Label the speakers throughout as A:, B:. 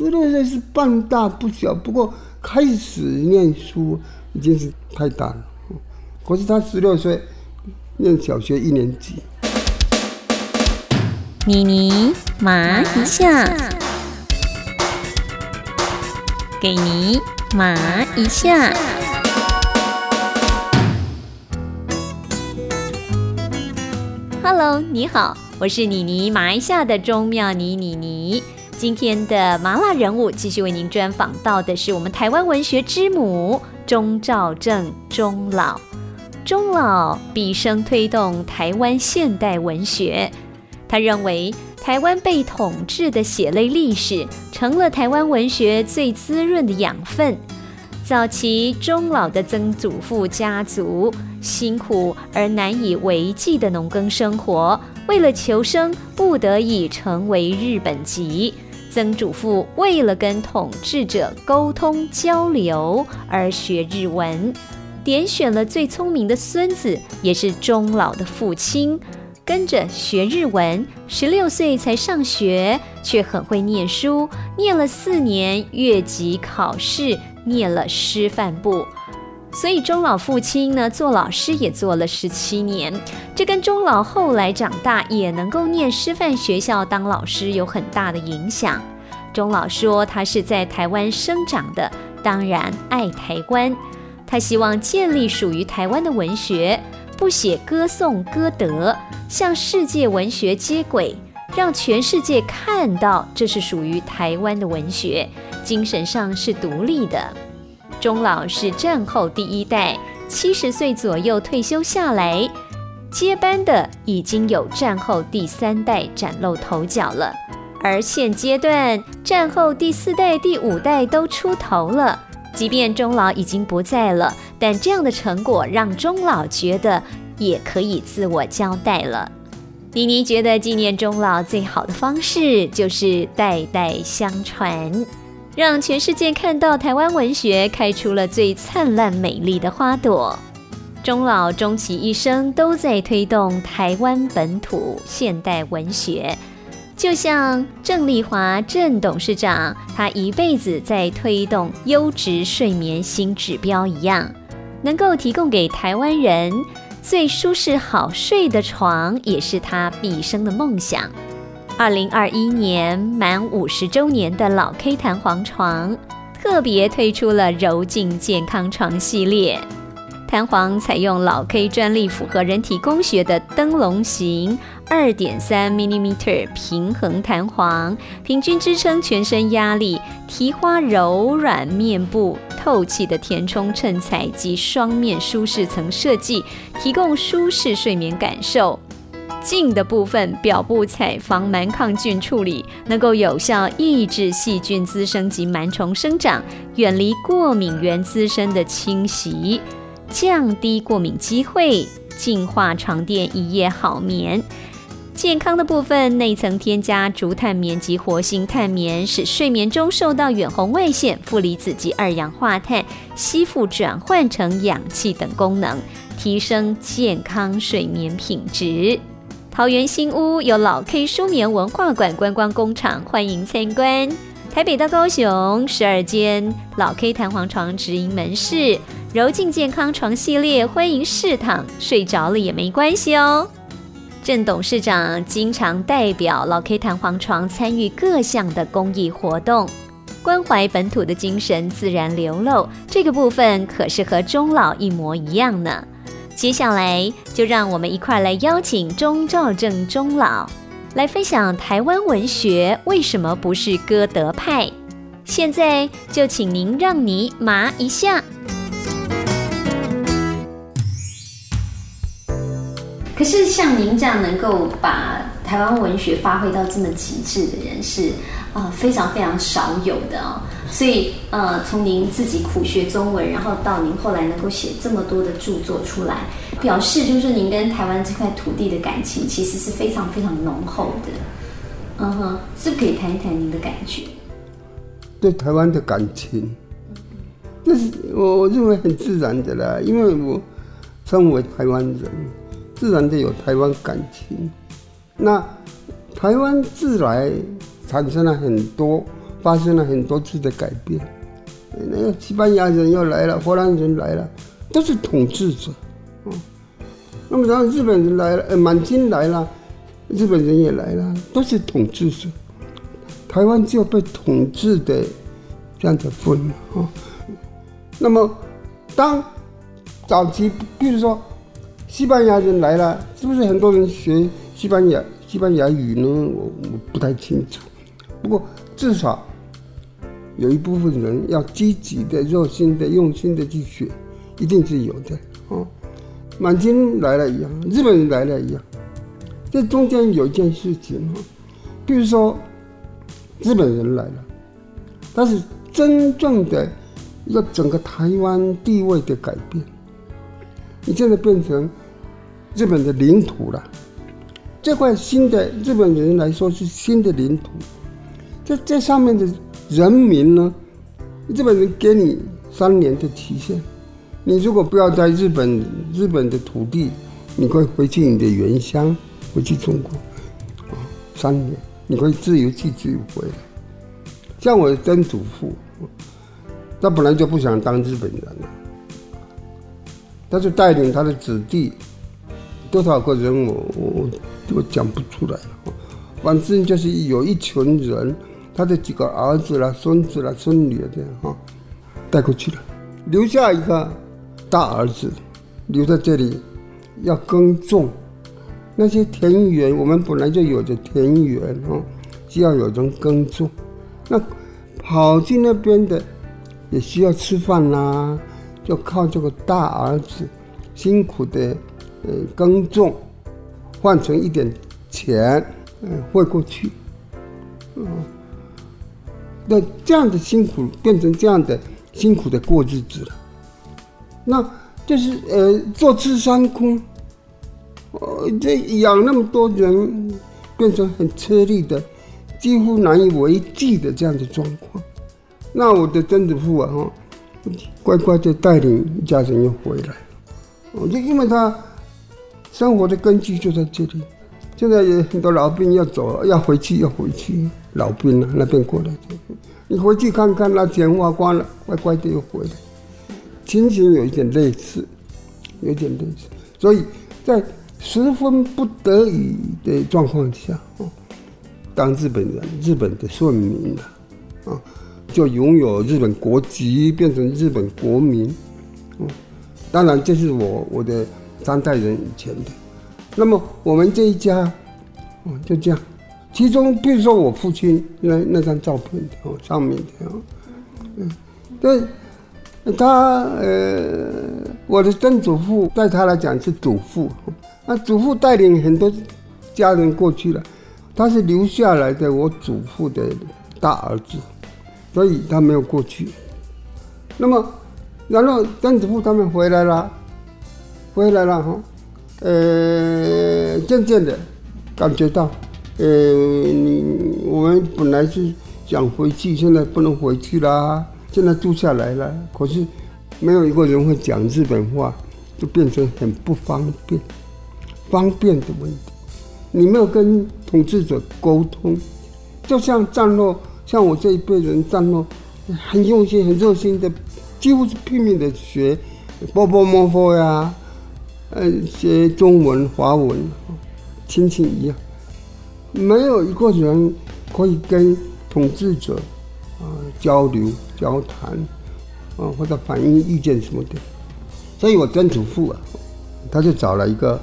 A: 十六岁是半大不小，不过开始念书已经是太大了。可是他十六岁念小学一年级。
B: 妮妮麻一下，给你麻一下。Hello，你好，我是妮妮麻一下的钟妙妮妮妮。今天的麻辣人物继续为您专访到的是我们台湾文学之母钟兆正钟老。钟老毕生推动台湾现代文学。他认为，台湾被统治的血泪历史，成了台湾文学最滋润的养分。早期钟老的曾祖父家族辛苦而难以为继的农耕生活，为了求生，不得已成为日本籍。曾祖父为了跟统治者沟通交流而学日文，点选了最聪明的孙子，也是终老的父亲。跟着学日文，十六岁才上学，却很会念书，念了四年，越级考试，念了师范部。所以钟老父亲呢，做老师也做了十七年，这跟钟老后来长大也能够念师范学校当老师有很大的影响。钟老说，他是在台湾生长的，当然爱台湾，他希望建立属于台湾的文学。不写歌颂歌德，向世界文学接轨，让全世界看到这是属于台湾的文学，精神上是独立的。钟老是战后第一代，七十岁左右退休下来，接班的已经有战后第三代崭露头角了，而现阶段战后第四代、第五代都出头了。即便钟老已经不在了，但这样的成果让钟老觉得也可以自我交代了。妮妮觉得纪念钟老最好的方式就是代代相传，让全世界看到台湾文学开出了最灿烂美丽的花朵。钟老终其一生都在推动台湾本土现代文学。就像郑丽华郑董事长，他一辈子在推动优质睡眠新指标一样，能够提供给台湾人最舒适好睡的床，也是他毕生的梦想。二零二一年满五十周年的老 K 弹簧床，特别推出了柔净健康床系列。弹簧采用老 K 专利、符合人体工学的灯笼型二点三 mm 平衡弹簧，平均支撑全身压力，提花柔软面部，透气的填充衬材及双面舒适层设计，提供舒适睡眠感受。净的部分表布采防螨抗菌处理，能够有效抑制细菌滋生及螨虫生长，远离过敏源滋生的侵袭。降低过敏机会，净化床垫一夜好眠。健康的部分，内层添加竹炭棉及活性炭棉，使睡眠中受到远红外线、负离子及二氧化碳吸附转换成氧气等功能，提升健康睡眠品质。桃园新屋有老 K 舒眠文化馆观光工厂，欢迎参观。台北到高雄十二间老 K 弹簧床直营门市。柔净健康床系列，欢迎试躺，睡着了也没关系哦。郑董事长经常代表老 K 弹簧床参与各项的公益活动，关怀本土的精神自然流露。这个部分可是和钟老一模一样呢。接下来就让我们一块来邀请钟兆正钟老来分享台湾文学为什么不是歌德派。现在就请您让你麻一下。可是像您这样能够把台湾文学发挥到这么极致的人是啊非常非常少有的哦。所以呃从您自己苦学中文，然后到您后来能够写这么多的著作出来，表示就是您跟台湾这块土地的感情其实是非常非常浓厚的。嗯哼，是不是可以谈一谈您的感觉？
A: 对台湾的感情，这是我我认为很自然的啦，因为我身为台湾人。自然的有台湾感情，那台湾自来产生了很多发生了很多次的改变。那个西班牙人又来了，荷兰人来了，都是统治者。哦，那么然后日本人来了，呃，满清来了，日本人也来了，都是统治者。台湾就被统治的这样子分了。哦，那么当早期，比如说西班牙人来了，是不是很多人学西班牙西班牙语呢？我我不太清楚。不过至少。有一部分人要积极的、热心的、用心的去学，一定是有的哦。满清来了一样，日本人来了一样，这中间有一件事情哈，比如说日本人来了，但是真正的一个整个台湾地位的改变，你现在变成日本的领土了，这块新的日本人来说是新的领土，这这上面的。人民呢？日本人给你三年的期限，你如果不要在日本日本的土地，你可以回去你的原乡，回去中国，啊，三年你可以自由去自由回来。像我的曾祖父，他本来就不想当日本人了，他就带领他的子弟，多少个人我我我讲不出来了，反正就是有一群人。他的几个儿子啦、孙子啦、孙女这样哈，带过去了，留下一个大儿子留在这里，要耕种那些田园。我们本来就有着田园哦，需要有人耕种。那跑去那边的也需要吃饭啦，就靠这个大儿子辛苦的呃耕种，换成一点钱，嗯汇过去，嗯。那这样的辛苦变成这样的辛苦的过日子了，那就是呃坐吃山空，呃这养那么多人变成很吃力的，几乎难以为继的这样的状况。那我的曾祖父啊哈，乖乖的带领家人又回来了，我就因为他生活的根基就在这里。现在有很多老兵要走，要回去，要回去。老兵啊，那边过来，你回去看看，那钱花光了，乖乖的又回来。情形有一点类似，有点类似。所以在十分不得已的状况下，当日本人，日本的顺民了，啊，就拥有日本国籍，变成日本国民。嗯，当然这是我我的三代人以前的。那么我们这一家，哦，就这样。其中，比如说我父亲那那张照片哦，上面的哦，嗯，对，他呃，我的曾祖父在他来讲是祖父，那祖父带领很多家人过去了，他是留下来的我祖父的大儿子，所以他没有过去。那么，然后曾祖父他们回来了，回来了哈。呃，渐渐的感觉到，呃，你我们本来是想回去，现在不能回去啦。现在住下来了，可是没有一个人会讲日本话，就变成很不方便。方便的问题，你没有跟统治者沟通，就像战落，像我这一辈人战落，很用心、很热心的，几乎是拼命的学波波摩佛呀。呃，学中文、华文，亲戚一样，没有一个人可以跟统治者啊交流、交谈啊，或者反映意见什么的。所以我曾祖父啊，他就找了一个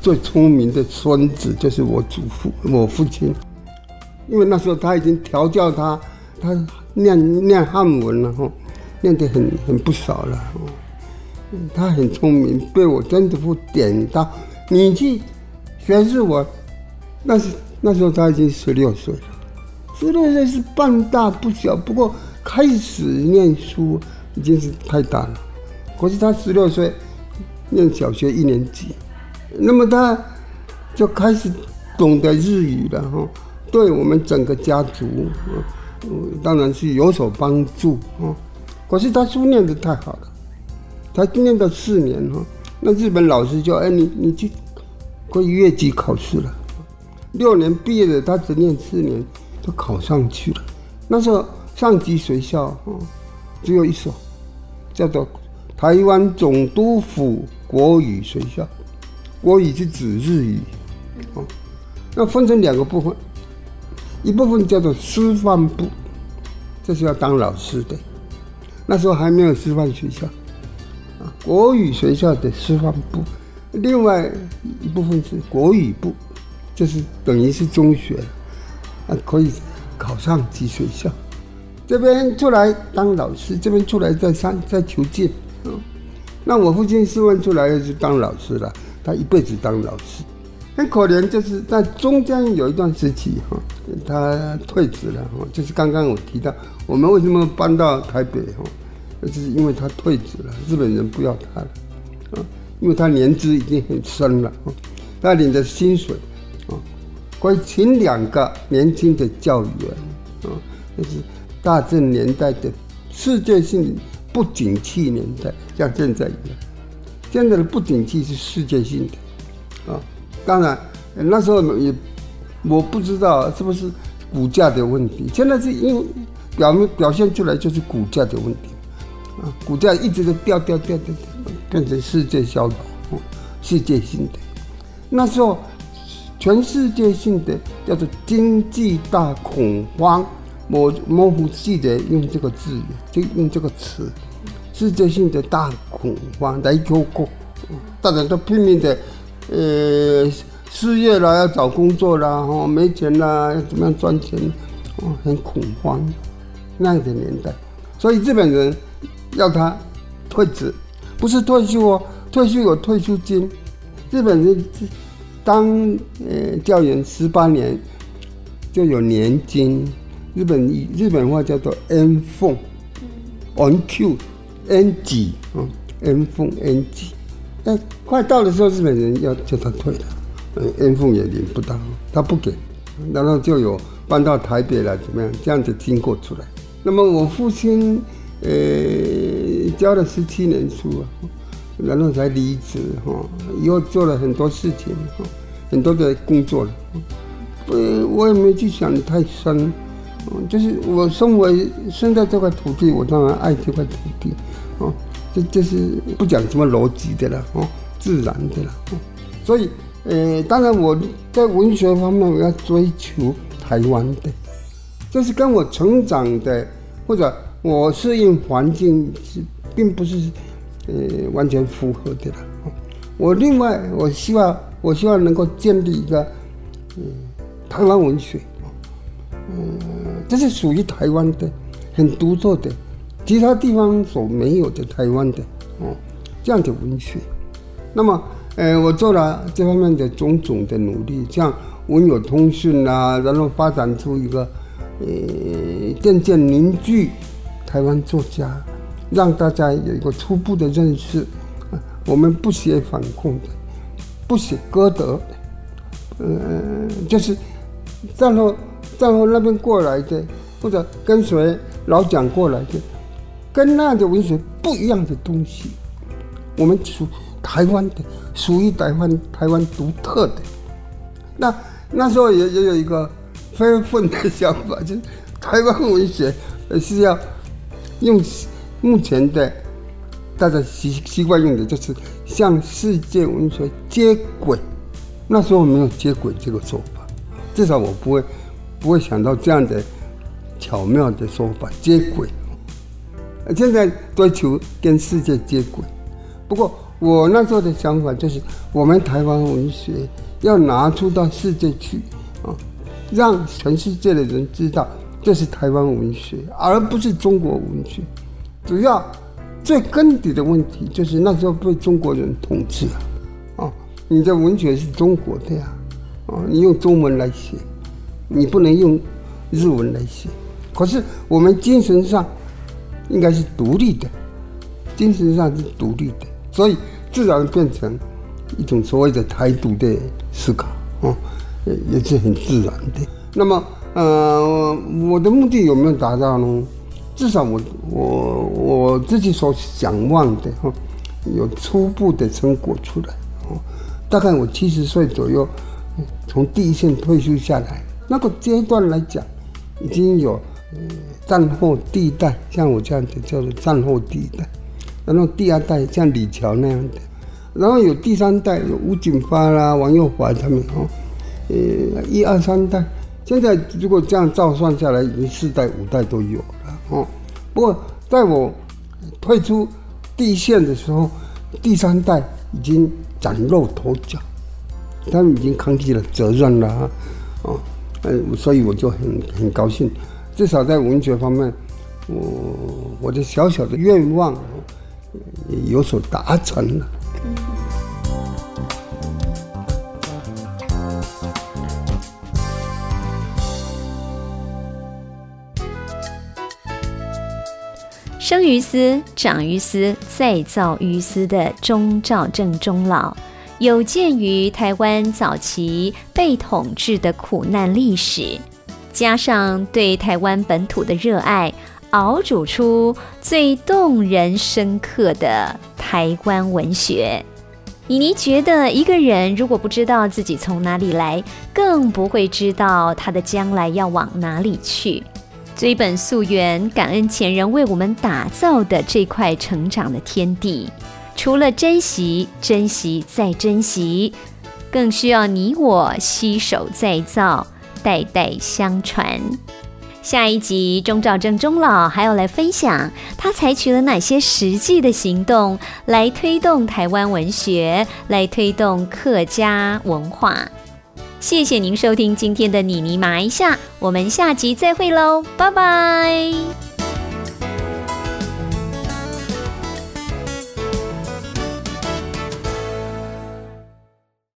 A: 最聪明的孙子，就是我祖父、我父亲。因为那时候他已经调教他，他念念汉文了哈，念得很很不少了。他很聪明，被我曾祖父点到，你去学日文。那是那时候他已经十六岁了，十六岁是半大不小，不过开始念书已经是太大了。可是他十六岁念小学一年级，那么他就开始懂得日语了哈，对我们整个家族，嗯，当然是有所帮助啊。可是他书念的太好了。他念到四年哈，那日本老师就哎你你去可以越级考试了，六年毕业的他只念四年就考上去了，那时候上级学校哦，只有一所，叫做台湾总督府国语学校，国语是指日语，哦，那分成两个部分，一部分叫做师范部，这是要当老师的，那时候还没有师范学校，国语学校的师范部，另外一部分是国语部，就是等于是中学，啊，可以考上级学校。这边出来当老师，这边出来再上再求进，嗯，那我父亲是问出来是当老师了，他一辈子当老师，很可怜，就是在中间有一段时期哈，他退职了哈，就是刚刚我提到我们为什么搬到台北哈，就是因为他退职了，日本人不要他了，啊，因为他年资已经很深了啊，他领的薪水，啊，可以请两个年轻的教员，啊，那是。大正年代的世界性不景气年代，像现在一样，现在的不景气是世界性的，啊，当然那时候也我不知道是不是股价的问题，现在是因为表面表现出来就是股价的问题，啊，股价一直都掉掉掉掉掉，变成世界销售，世界性的，那时候全世界性的叫做经济大恐慌。模模糊记得用这个字，就用这个词，世界性的大恐慌来救国，大家都拼命的，呃，失业了要找工作啦，哦，没钱啦要怎么样赚钱，哦，很恐慌那样的年代，所以日本人要他退职，不是退休哦，退休有退休金，日本人当呃教员十八年就有年金。日本日本话叫做 N 凤，N Q N G 啊，N 凤 N G，但快到的时候，日本人要叫他退了，嗯，N 凤也领不到，他不给，然后就有搬到台北来，怎么样？这样子经过出来。那么我父亲呃教了十七年书啊，然后才离职哈，以后做了很多事情哈，很多的工作了，不，我也没去想太深。就是我生为生在这块土地，我当然爱这块土地，哦，这这是不讲什么逻辑的了，哦，自然的了，所以，呃，当然我在文学方面我要追求台湾的，这是跟我成长的或者我适应环境是并不是，呃，完全符合的了，我另外我希望我希望能够建立一个，嗯，台湾文学。嗯，这是属于台湾的，很独特的，其他地方所没有的台湾的哦，这样的文学。那么，呃，我做了这方面的种种的努力，像文友通讯啊，然后发展出一个，呃，渐渐凝聚台湾作家，让大家有一个初步的认识。我们不写反共的，不写歌德，呃，就是战后。战后那边过来的，或者跟随老蒋过来的，跟那样的文学不一样的东西，我们属台湾的，属于台湾台湾独特的。那那时候也也有一个非分的想法，就是台湾文学是要用目前的大家习习惯用的，就是向世界文学接轨。那时候没有接轨这个说法，至少我不会。不会想到这样的巧妙的说法接轨，现在追求跟世界接轨。不过我那时候的想法就是，我们台湾文学要拿出到世界去啊，让全世界的人知道这是台湾文学，而不是中国文学。主要最根底的问题就是那时候被中国人统治了啊，你的文学是中国的呀，啊，你用中文来写。你不能用日文来写，可是我们精神上应该是独立的，精神上是独立的，所以自然变成一种所谓的台独的思考，哦，也是很自然的。那么，呃，我的目的有没有达到呢？至少我我我自己所想望的，哈，有初步的成果出来，哦，大概我七十岁左右，从第一线退休下来。那个阶段来讲，已经有战后第一代，像我这样子叫做战后第一代，然后第二代像李乔那样的，然后有第三代有吴景发啦、王佑华他们哦，呃，一二三代，现在如果这样照算下来，已经四代五代都有了哦。不过在我退出地线的时候，第三代已经崭露头角，他们已经扛起了责任了，哦，嗯，所以我就很很高兴。至少在文学方面，我我的小小的愿望有所达成了。
B: 生于斯，长于斯，再造于斯的钟兆正钟老，有鉴于台湾早期被统治的苦难历史。加上对台湾本土的热爱，熬煮出最动人深刻的台湾文学。妮妮觉得，一个人如果不知道自己从哪里来，更不会知道他的将来要往哪里去。追本溯源，感恩前人为我们打造的这块成长的天地。除了珍惜、珍惜再珍惜，更需要你我携手再造。代代相传。下一集，钟兆正钟老还要来分享他采取了哪些实际的行动，来推动台湾文学，来推动客家文化。谢谢您收听今天的妮妮麻一下，我们下集再会喽，拜拜。